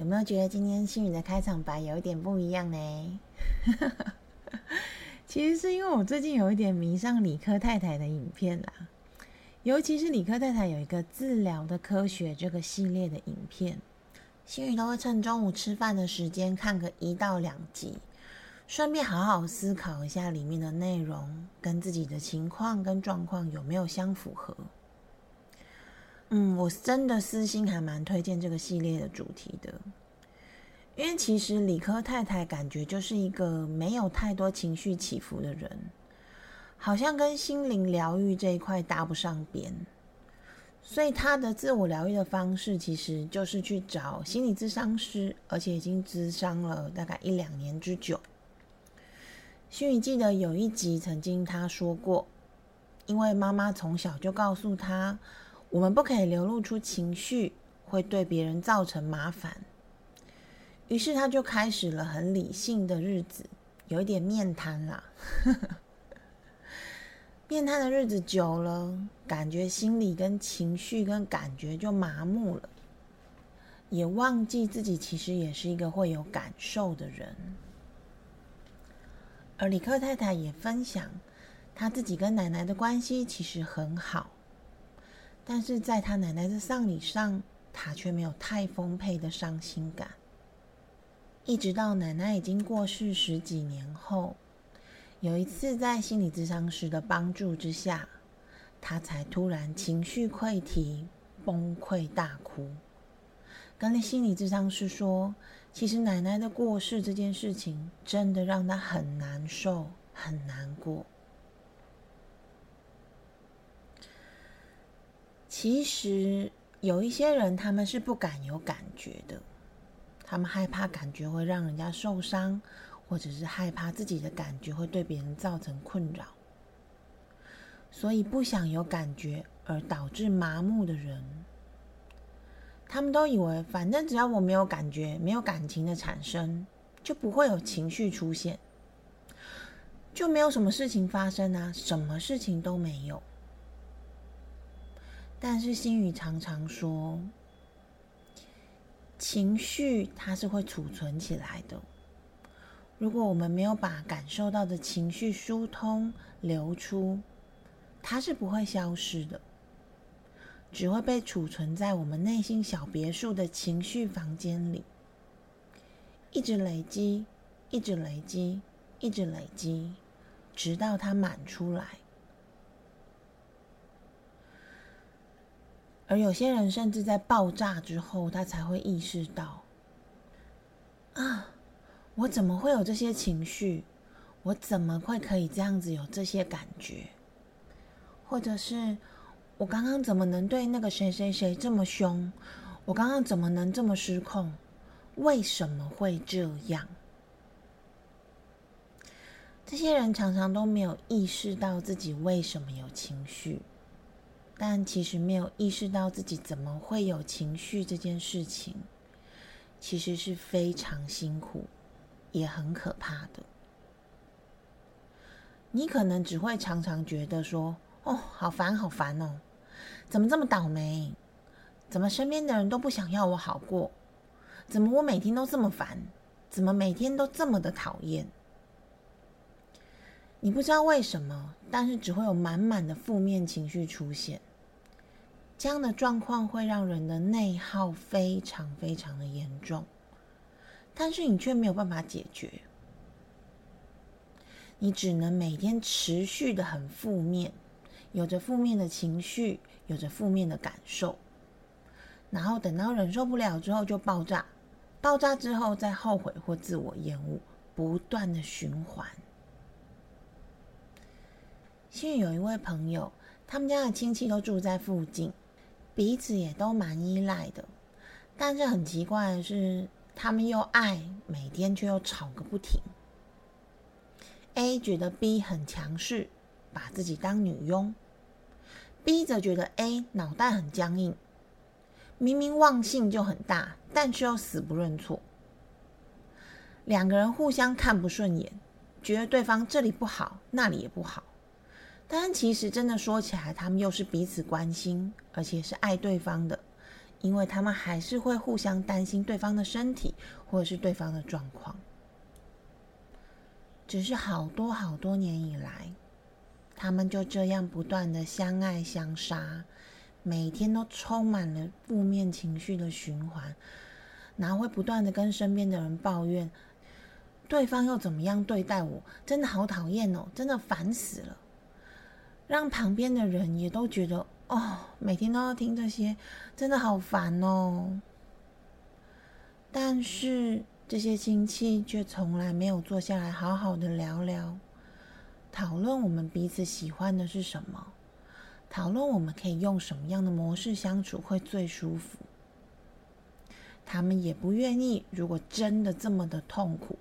有没有觉得今天星宇的开场白有一点不一样呢？其实是因为我最近有一点迷上理科太太的影片啦，尤其是理科太太有一个治疗的科学这个系列的影片，星宇都会趁中午吃饭的时间看个一到两集，顺便好好思考一下里面的内容跟自己的情况跟状况有没有相符合。嗯，我真的私心还蛮推荐这个系列的主题的，因为其实理科太太感觉就是一个没有太多情绪起伏的人，好像跟心灵疗愈这一块搭不上边，所以他的自我疗愈的方式其实就是去找心理咨商师，而且已经咨商了大概一两年之久。心宇记得有一集曾经他说过，因为妈妈从小就告诉他。我们不可以流露出情绪，会对别人造成麻烦。于是他就开始了很理性的日子，有一点面瘫啦。面瘫的日子久了，感觉心里跟情绪跟感觉就麻木了，也忘记自己其实也是一个会有感受的人。而李克太太也分享，她自己跟奶奶的关系其实很好。但是在他奶奶的丧礼上，他却没有太丰沛的伤心感。一直到奶奶已经过世十几年后，有一次在心理咨商师的帮助之下，他才突然情绪溃堤，崩溃大哭，跟那心理咨商师说：“其实奶奶的过世这件事情，真的让他很难受，很难过。”其实有一些人，他们是不敢有感觉的，他们害怕感觉会让人家受伤，或者是害怕自己的感觉会对别人造成困扰，所以不想有感觉而导致麻木的人，他们都以为反正只要我没有感觉，没有感情的产生，就不会有情绪出现，就没有什么事情发生啊，什么事情都没有。但是心语常常说，情绪它是会储存起来的。如果我们没有把感受到的情绪疏通流出，它是不会消失的，只会被储存在我们内心小别墅的情绪房间里，一直累积，一直累积，一直累积，直到它满出来。而有些人甚至在爆炸之后，他才会意识到：啊，我怎么会有这些情绪？我怎么会可以这样子有这些感觉？或者是我刚刚怎么能对那个谁谁谁这么凶？我刚刚怎么能这么失控？为什么会这样？这些人常常都没有意识到自己为什么有情绪。但其实没有意识到自己怎么会有情绪这件事情，其实是非常辛苦，也很可怕的。你可能只会常常觉得说：“哦，好烦，好烦哦，怎么这么倒霉？怎么身边的人都不想要我好过？怎么我每天都这么烦？怎么每天都这么的讨厌？”你不知道为什么，但是只会有满满的负面情绪出现。这样的状况会让人的内耗非常非常的严重，但是你却没有办法解决，你只能每天持续的很负面，有着负面的情绪，有着负面的感受，然后等到忍受不了之后就爆炸，爆炸之后再后悔或自我厌恶，不断的循环。现在有一位朋友，他们家的亲戚都住在附近。彼此也都蛮依赖的，但是很奇怪的是，他们又爱，每天却又吵个不停。A 觉得 B 很强势，把自己当女佣；B 则觉得 A 脑袋很僵硬，明明忘性就很大，但却又死不认错。两个人互相看不顺眼，觉得对方这里不好，那里也不好。但其实真的说起来，他们又是彼此关心，而且是爱对方的。因为他们还是会互相担心对方的身体，或者是对方的状况。只是好多好多年以来，他们就这样不断的相爱相杀，每天都充满了负面情绪的循环，然后会不断的跟身边的人抱怨，对方又怎么样对待我，真的好讨厌哦，真的烦死了，让旁边的人也都觉得。哦，每天都要听这些，真的好烦哦。但是这些亲戚却从来没有坐下来好好的聊聊，讨论我们彼此喜欢的是什么，讨论我们可以用什么样的模式相处会最舒服。他们也不愿意，如果真的这么的痛苦，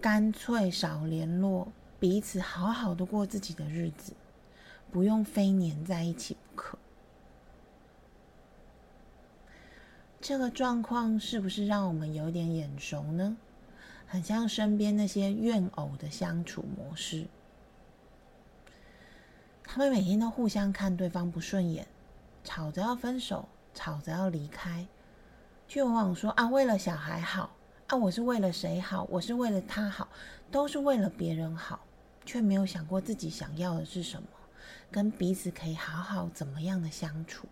干脆少联络，彼此好好的过自己的日子。不用非黏在一起不可。这个状况是不是让我们有点眼熟呢？很像身边那些怨偶的相处模式。他们每天都互相看对方不顺眼，吵着要分手，吵着要离开，却往往说啊，为了小孩好啊，我是为了谁好？我是为了他好，都是为了别人好，却没有想过自己想要的是什么。跟彼此可以好好怎么样的相处，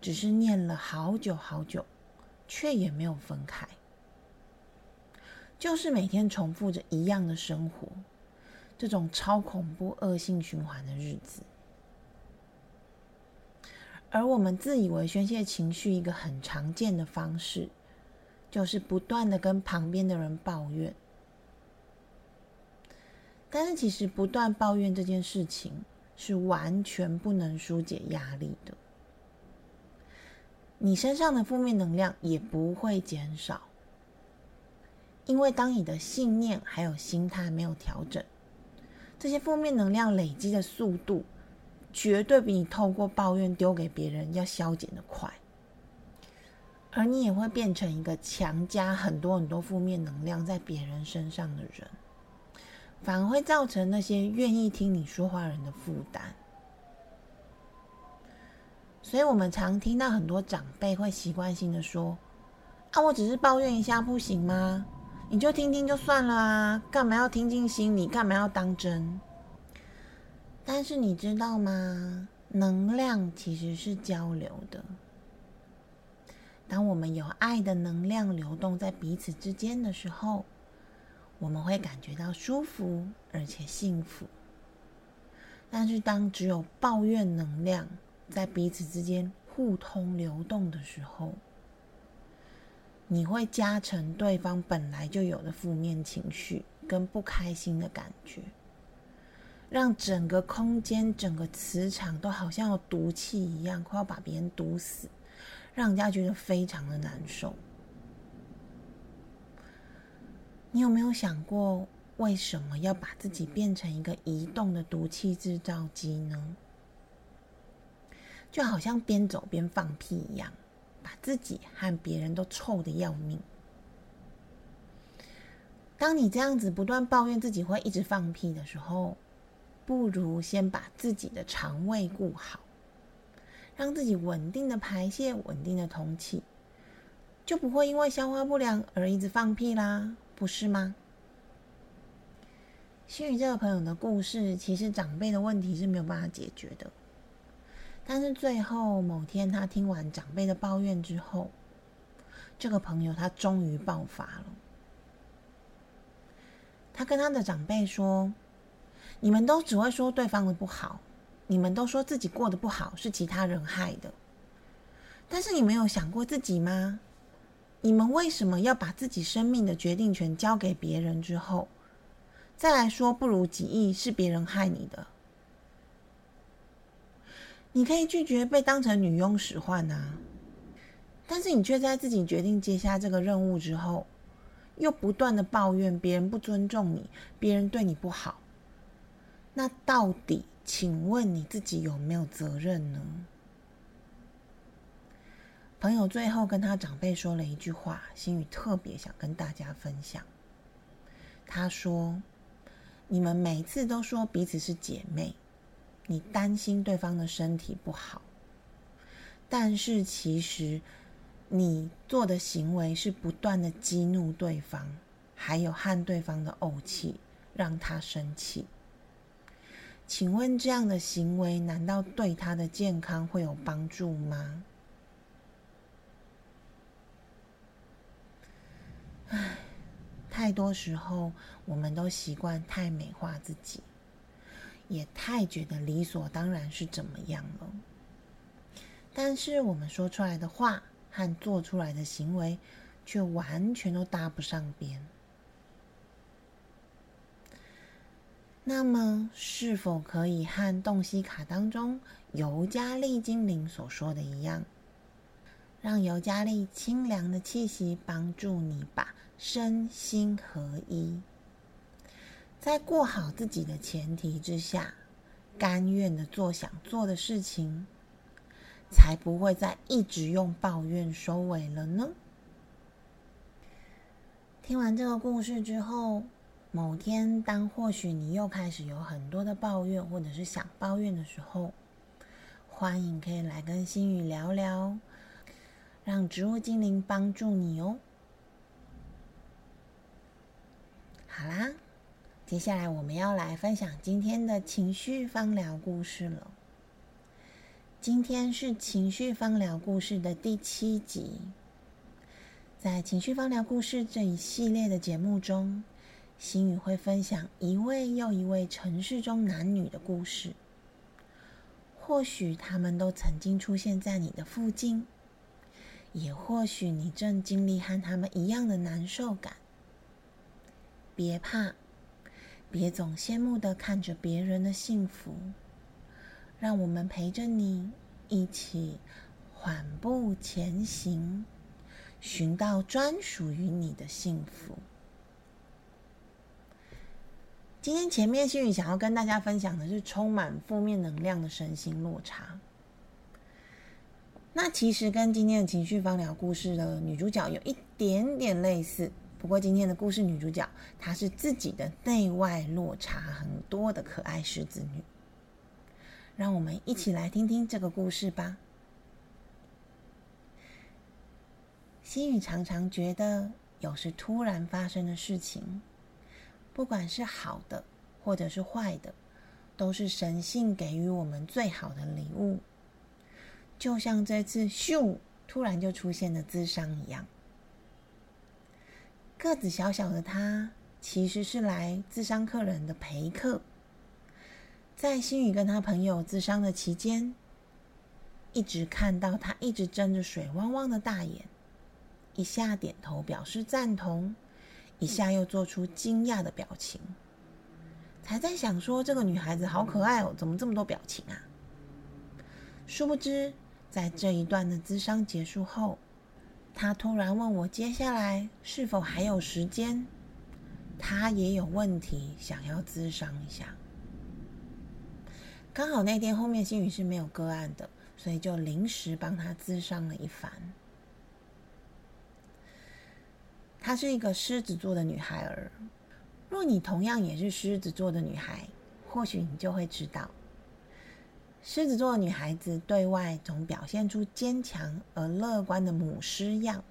只是念了好久好久，却也没有分开，就是每天重复着一样的生活，这种超恐怖恶性循环的日子。而我们自以为宣泄情绪一个很常见的方式，就是不断的跟旁边的人抱怨，但是其实不断抱怨这件事情。是完全不能疏解压力的，你身上的负面能量也不会减少，因为当你的信念还有心态没有调整，这些负面能量累积的速度，绝对比你透过抱怨丢给别人要消减的快，而你也会变成一个强加很多很多负面能量在别人身上的人。反而会造成那些愿意听你说话人的负担，所以我们常听到很多长辈会习惯性的说：“啊，我只是抱怨一下，不行吗？你就听听就算了啊，干嘛要听进心里？干嘛要当真？”但是你知道吗？能量其实是交流的。当我们有爱的能量流动在彼此之间的时候。我们会感觉到舒服而且幸福，但是当只有抱怨能量在彼此之间互通流动的时候，你会加成对方本来就有的负面情绪跟不开心的感觉，让整个空间、整个磁场都好像有毒气一样，快要把别人毒死，让人家觉得非常的难受。你有没有想过，为什么要把自己变成一个移动的毒气制造机呢？就好像边走边放屁一样，把自己和别人都臭的要命。当你这样子不断抱怨自己会一直放屁的时候，不如先把自己的肠胃顾好，让自己稳定的排泄、稳定的通气，就不会因为消化不良而一直放屁啦。不是吗？心宇这个朋友的故事，其实长辈的问题是没有办法解决的。但是最后某天，他听完长辈的抱怨之后，这个朋友他终于爆发了。他跟他的长辈说：“你们都只会说对方的不好，你们都说自己过得不好是其他人害的，但是你没有想过自己吗？”你们为什么要把自己生命的决定权交给别人之后，再来说不如己意是别人害你的？你可以拒绝被当成女佣使唤啊，但是你却在自己决定接下这个任务之后，又不断的抱怨别人不尊重你，别人对你不好。那到底，请问你自己有没有责任呢？朋友最后跟他长辈说了一句话，心宇特别想跟大家分享。他说：“你们每次都说彼此是姐妹，你担心对方的身体不好，但是其实你做的行为是不断的激怒对方，还有和对方的怄气，让他生气。请问这样的行为，难道对他的健康会有帮助吗？”唉，太多时候我们都习惯太美化自己，也太觉得理所当然是怎么样了。但是我们说出来的话和做出来的行为，却完全都搭不上边。那么，是否可以和洞悉卡当中尤加利精灵所说的一样？让尤加利清凉的气息帮助你把身心合一，在过好自己的前提之下，甘愿的做想做的事情，才不会再一直用抱怨收尾了呢。听完这个故事之后，某天当或许你又开始有很多的抱怨，或者是想抱怨的时候，欢迎可以来跟心宇聊聊。让植物精灵帮助你哦。好啦，接下来我们要来分享今天的情绪芳疗故事了。今天是情绪芳疗故事的第七集。在情绪芳疗故事这一系列的节目中，心宇会分享一位又一位城市中男女的故事。或许他们都曾经出现在你的附近。也或许你正经历和他们一样的难受感，别怕，别总羡慕的看着别人的幸福，让我们陪着你一起缓步前行，寻到专属于你的幸福。今天前面心宇想要跟大家分享的是充满负面能量的身心落差。那其实跟今天的情绪方疗故事的女主角有一点点类似，不过今天的故事女主角她是自己的内外落差很多的可爱狮子女。让我们一起来听听这个故事吧。心雨常常觉得，有时突然发生的事情，不管是好的或者是坏的，都是神性给予我们最好的礼物。就像这次咻突然就出现的智商一样，个子小小的他其实是来智商客人的陪客。在心宇跟他朋友智商的期间，一直看到他一直睁着水汪汪的大眼，一下点头表示赞同，一下又做出惊讶的表情，才在想说这个女孩子好可爱哦，怎么这么多表情啊？殊不知。在这一段的咨商结束后，他突然问我接下来是否还有时间。他也有问题想要咨商一下。刚好那天后面新宇是没有个案的，所以就临时帮他咨商了一番。她是一个狮子座的女孩儿。若你同样也是狮子座的女孩，或许你就会知道。狮子座女孩子对外总表现出坚强而乐观的母狮样，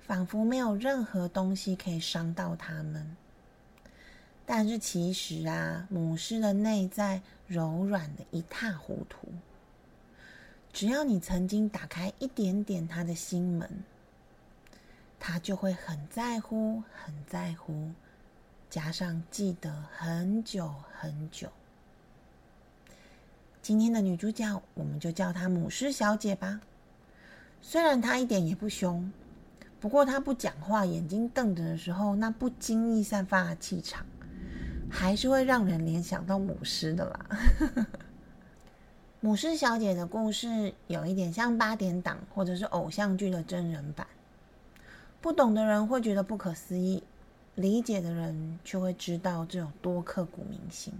仿佛没有任何东西可以伤到他们。但是其实啊，母狮的内在柔软的一塌糊涂。只要你曾经打开一点点他的心门，他就会很在乎、很在乎，加上记得很久很久。今天的女主角，我们就叫她母狮小姐吧。虽然她一点也不凶，不过她不讲话、眼睛瞪着的时候，那不经意散发的气场，还是会让人联想到母狮的啦。母狮小姐的故事有一点像八点档或者是偶像剧的真人版，不懂的人会觉得不可思议，理解的人却会知道这有多刻骨铭心。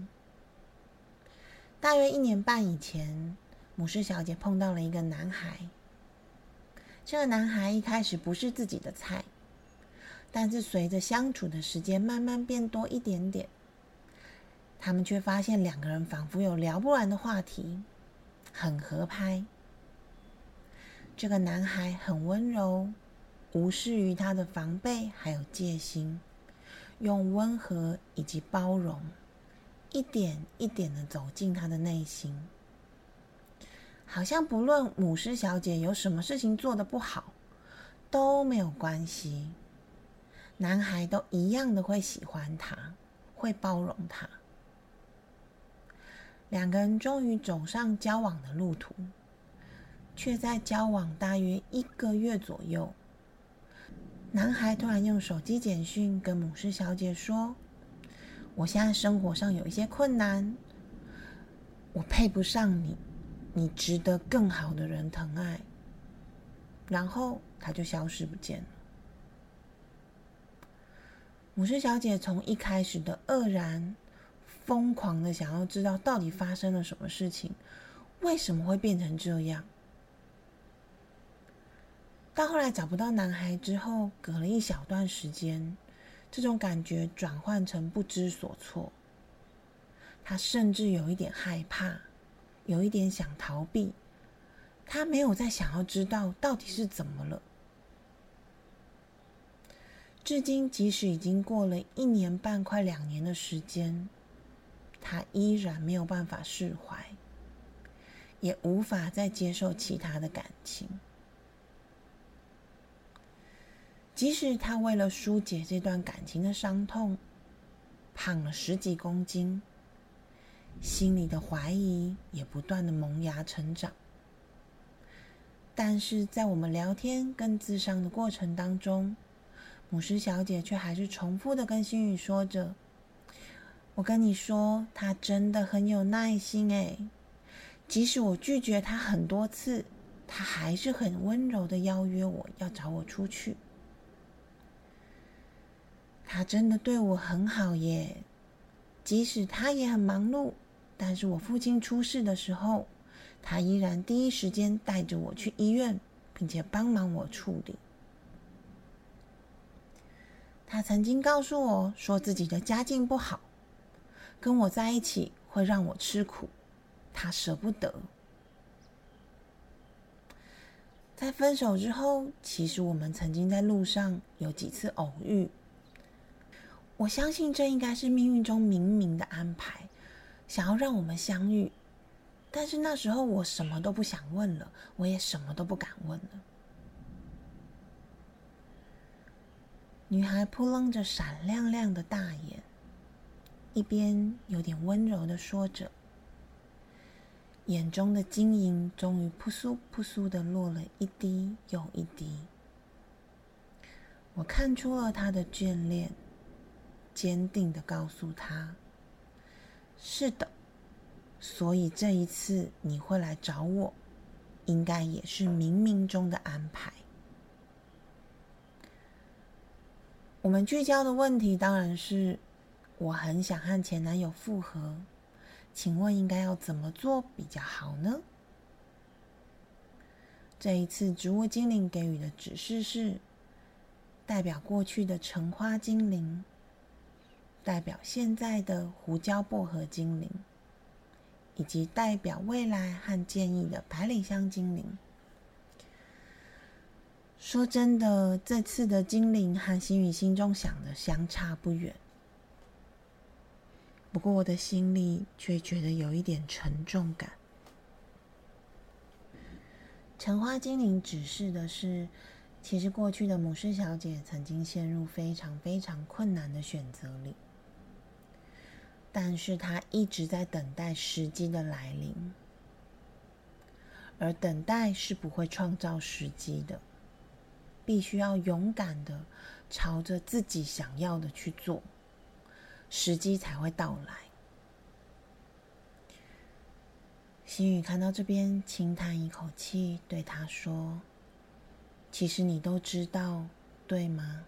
大约一年半以前，母狮小姐碰到了一个男孩。这个男孩一开始不是自己的菜，但是随着相处的时间慢慢变多一点点，他们却发现两个人仿佛有聊不完的话题，很合拍。这个男孩很温柔，无视于他的防备还有戒心，用温和以及包容。一点一点的走进他的内心，好像不论母狮小姐有什么事情做的不好都没有关系，男孩都一样的会喜欢她，会包容她。两个人终于走上交往的路途，却在交往大约一个月左右，男孩突然用手机简讯跟母狮小姐说。我现在生活上有一些困难，我配不上你，你值得更好的人疼爱。然后他就消失不见了。母狮小姐从一开始的愕然、疯狂的想要知道到底发生了什么事情，为什么会变成这样，到后来找不到男孩之后，隔了一小段时间。这种感觉转换成不知所措，他甚至有一点害怕，有一点想逃避。他没有再想要知道到底是怎么了。至今，即使已经过了一年半、快两年的时间，他依然没有办法释怀，也无法再接受其他的感情。即使他为了疏解这段感情的伤痛，胖了十几公斤，心里的怀疑也不断的萌芽成长。但是在我们聊天跟自伤的过程当中，母狮小姐却还是重复的跟心宇说着：“我跟你说，他真的很有耐心诶，即使我拒绝他很多次，他还是很温柔的邀约我要找我出去。”他真的对我很好耶，即使他也很忙碌，但是我父亲出事的时候，他依然第一时间带着我去医院，并且帮忙我处理。他曾经告诉我说自己的家境不好，跟我在一起会让我吃苦，他舍不得。在分手之后，其实我们曾经在路上有几次偶遇。我相信这应该是命运中冥冥的安排，想要让我们相遇。但是那时候我什么都不想问了，我也什么都不敢问了。女孩扑棱着闪亮亮的大眼，一边有点温柔的说着，眼中的晶莹终于扑簌扑簌的落了一滴又一滴。我看出了她的眷恋。坚定的告诉他：“是的，所以这一次你会来找我，应该也是冥冥中的安排。”我们聚焦的问题当然是：我很想和前男友复合，请问应该要怎么做比较好呢？这一次植物精灵给予的指示是：代表过去的橙花精灵。代表现在的胡椒薄荷精灵，以及代表未来和建议的百里香精灵。说真的，这次的精灵和心宇心中想的相差不远。不过我的心里却觉得有一点沉重感。橙花精灵指示的是，其实过去的母狮小姐曾经陷入非常非常困难的选择里。但是他一直在等待时机的来临，而等待是不会创造时机的，必须要勇敢的朝着自己想要的去做，时机才会到来。心雨看到这边，轻叹一口气，对他说：“其实你都知道，对吗？”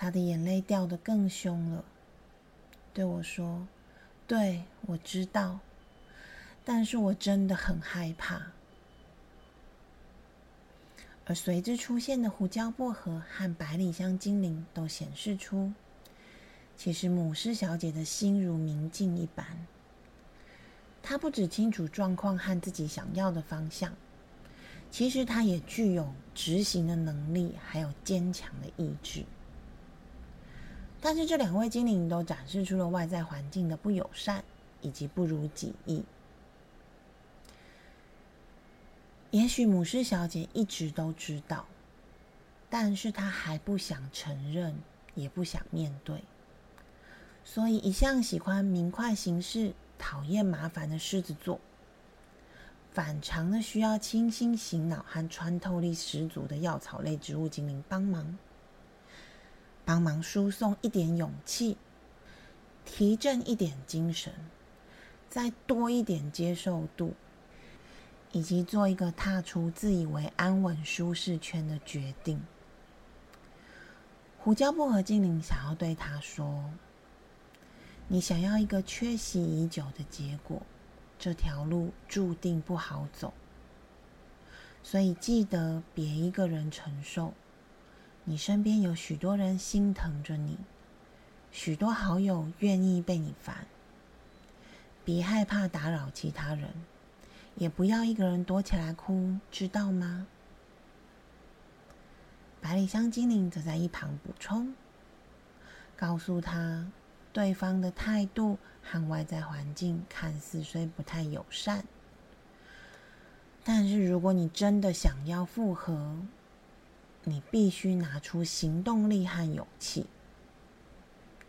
他的眼泪掉得更凶了，对我说：“对，我知道，但是我真的很害怕。”而随之出现的胡椒薄荷和百里香精灵都显示出，其实母狮小姐的心如明镜一般。她不只清楚状况和自己想要的方向，其实她也具有执行的能力，还有坚强的意志。但是这两位精灵都展示出了外在环境的不友善以及不如己意。也许母狮小姐一直都知道，但是她还不想承认，也不想面对。所以，一向喜欢明快行事、讨厌麻烦的狮子座，反常的需要清新醒脑和穿透力十足的药草类植物精灵帮忙。帮忙输送一点勇气，提振一点精神，再多一点接受度，以及做一个踏出自以为安稳舒适圈的决定。胡椒薄荷精灵想要对他说：“你想要一个缺席已久的结果，这条路注定不好走，所以记得别一个人承受。”你身边有许多人心疼着你，许多好友愿意被你烦。别害怕打扰其他人，也不要一个人躲起来哭，知道吗？百里香精灵则在一旁补充，告诉他，对方的态度和外在环境看似虽不太友善，但是如果你真的想要复合，你必须拿出行动力和勇气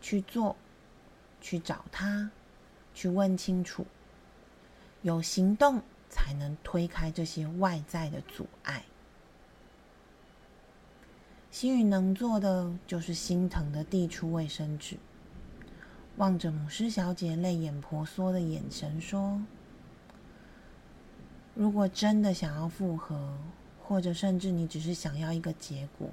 去做，去找他，去问清楚。有行动才能推开这些外在的阻碍。心宇能做的就是心疼的递出卫生纸，望着母狮小姐泪眼婆娑的眼神说：“如果真的想要复合。”或者甚至你只是想要一个结果，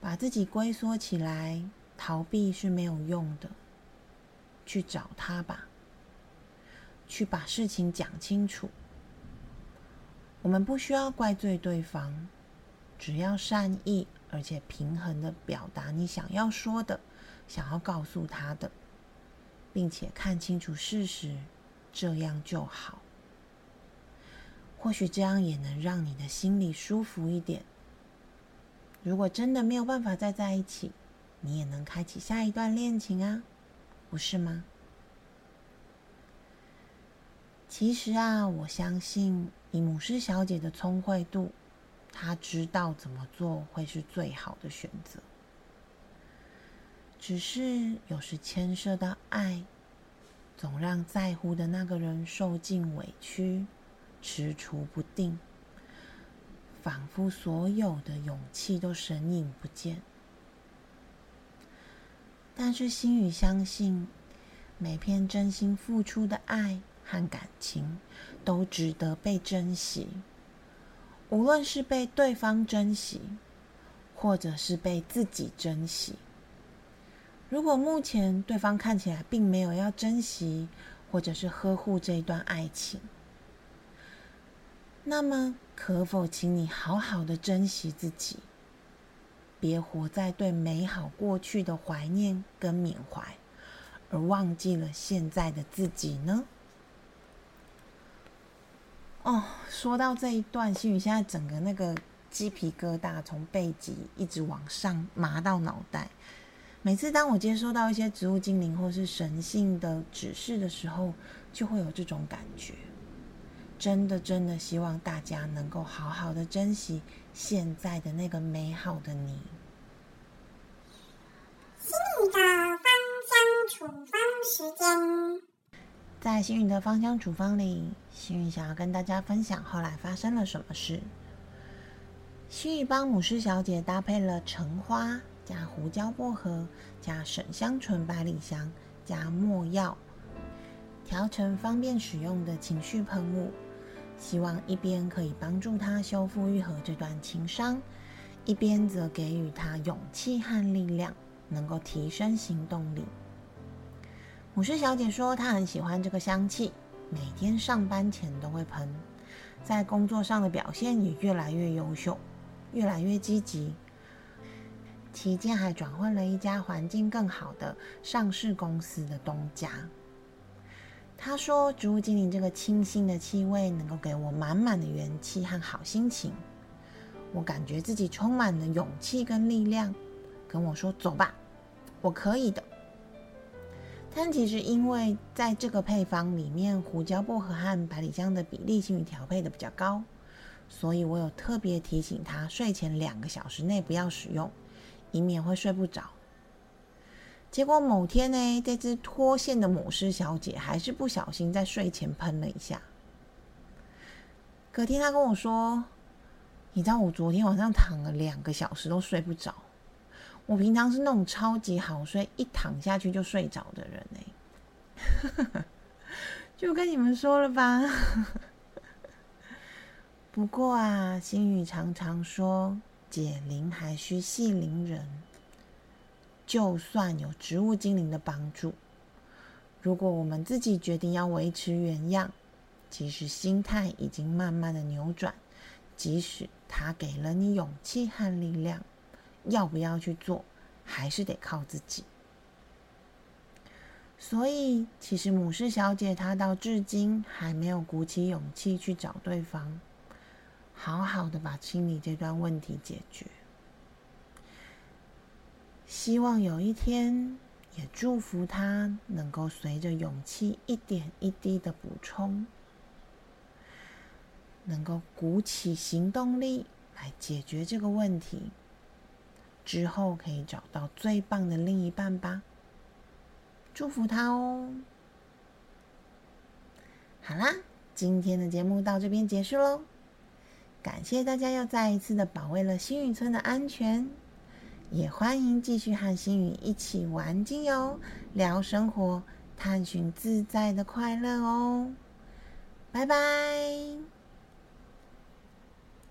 把自己龟缩起来，逃避是没有用的。去找他吧，去把事情讲清楚。我们不需要怪罪对方，只要善意而且平衡的表达你想要说的、想要告诉他的，并且看清楚事实，这样就好。或许这样也能让你的心里舒服一点。如果真的没有办法再在一起，你也能开启下一段恋情啊，不是吗？其实啊，我相信以母狮小姐的聪慧度，她知道怎么做会是最好的选择。只是有时牵涉到爱，总让在乎的那个人受尽委屈。踟蹰不定，仿佛所有的勇气都神隐不见。但是心雨相信，每片真心付出的爱和感情都值得被珍惜。无论是被对方珍惜，或者是被自己珍惜。如果目前对方看起来并没有要珍惜，或者是呵护这一段爱情，那么，可否请你好好的珍惜自己，别活在对美好过去的怀念跟缅怀，而忘记了现在的自己呢？哦，说到这一段，心雨现在整个那个鸡皮疙瘩从背脊一直往上麻到脑袋。每次当我接收到一些植物精灵或是神性的指示的时候，就会有这种感觉。真的，真的希望大家能够好好的珍惜现在的那个美好的你。心宇的芳香处方时间，在幸运的芳香处方里，幸运想要跟大家分享后来发生了什么事。幸运帮母狮小姐搭配了橙花加胡椒薄荷加沈香醇百里香加没药。调成方便使用的情绪喷雾，希望一边可以帮助他修复愈合这段情伤，一边则给予他勇气和力量，能够提升行动力。母狮小姐说，她很喜欢这个香气，每天上班前都会喷，在工作上的表现也越来越优秀，越来越积极。期间还转换了一家环境更好的上市公司的东家。他说：“植物精灵这个清新的气味能够给我满满的元气和好心情，我感觉自己充满了勇气跟力量。”跟我说：“走吧，我可以的。”但其实因为在这个配方里面，胡椒薄荷和百里香的比例性与调配的比较高，所以我有特别提醒他，睡前两个小时内不要使用。以免会睡不着。结果某天呢，这只脱线的母狮小姐还是不小心在睡前喷了一下。隔天她跟我说：“你知道我昨天晚上躺了两个小时都睡不着。我平常是那种超级好睡，一躺下去就睡着的人呢。就跟你们说了吧。不过啊，心语常常说。”解铃还需系铃人。就算有植物精灵的帮助，如果我们自己决定要维持原样，即使心态已经慢慢的扭转，即使他给了你勇气和力量，要不要去做，还是得靠自己。所以，其实母狮小姐她到至今还没有鼓起勇气去找对方。好好的把清理这段问题解决，希望有一天，也祝福他能够随着勇气一点一滴的补充，能够鼓起行动力来解决这个问题，之后可以找到最棒的另一半吧。祝福他哦！好啦，今天的节目到这边结束喽。感谢大家又再一次的保卫了星宇村的安全，也欢迎继续和星宇一起玩精油、聊生活、探寻自在的快乐哦！拜拜。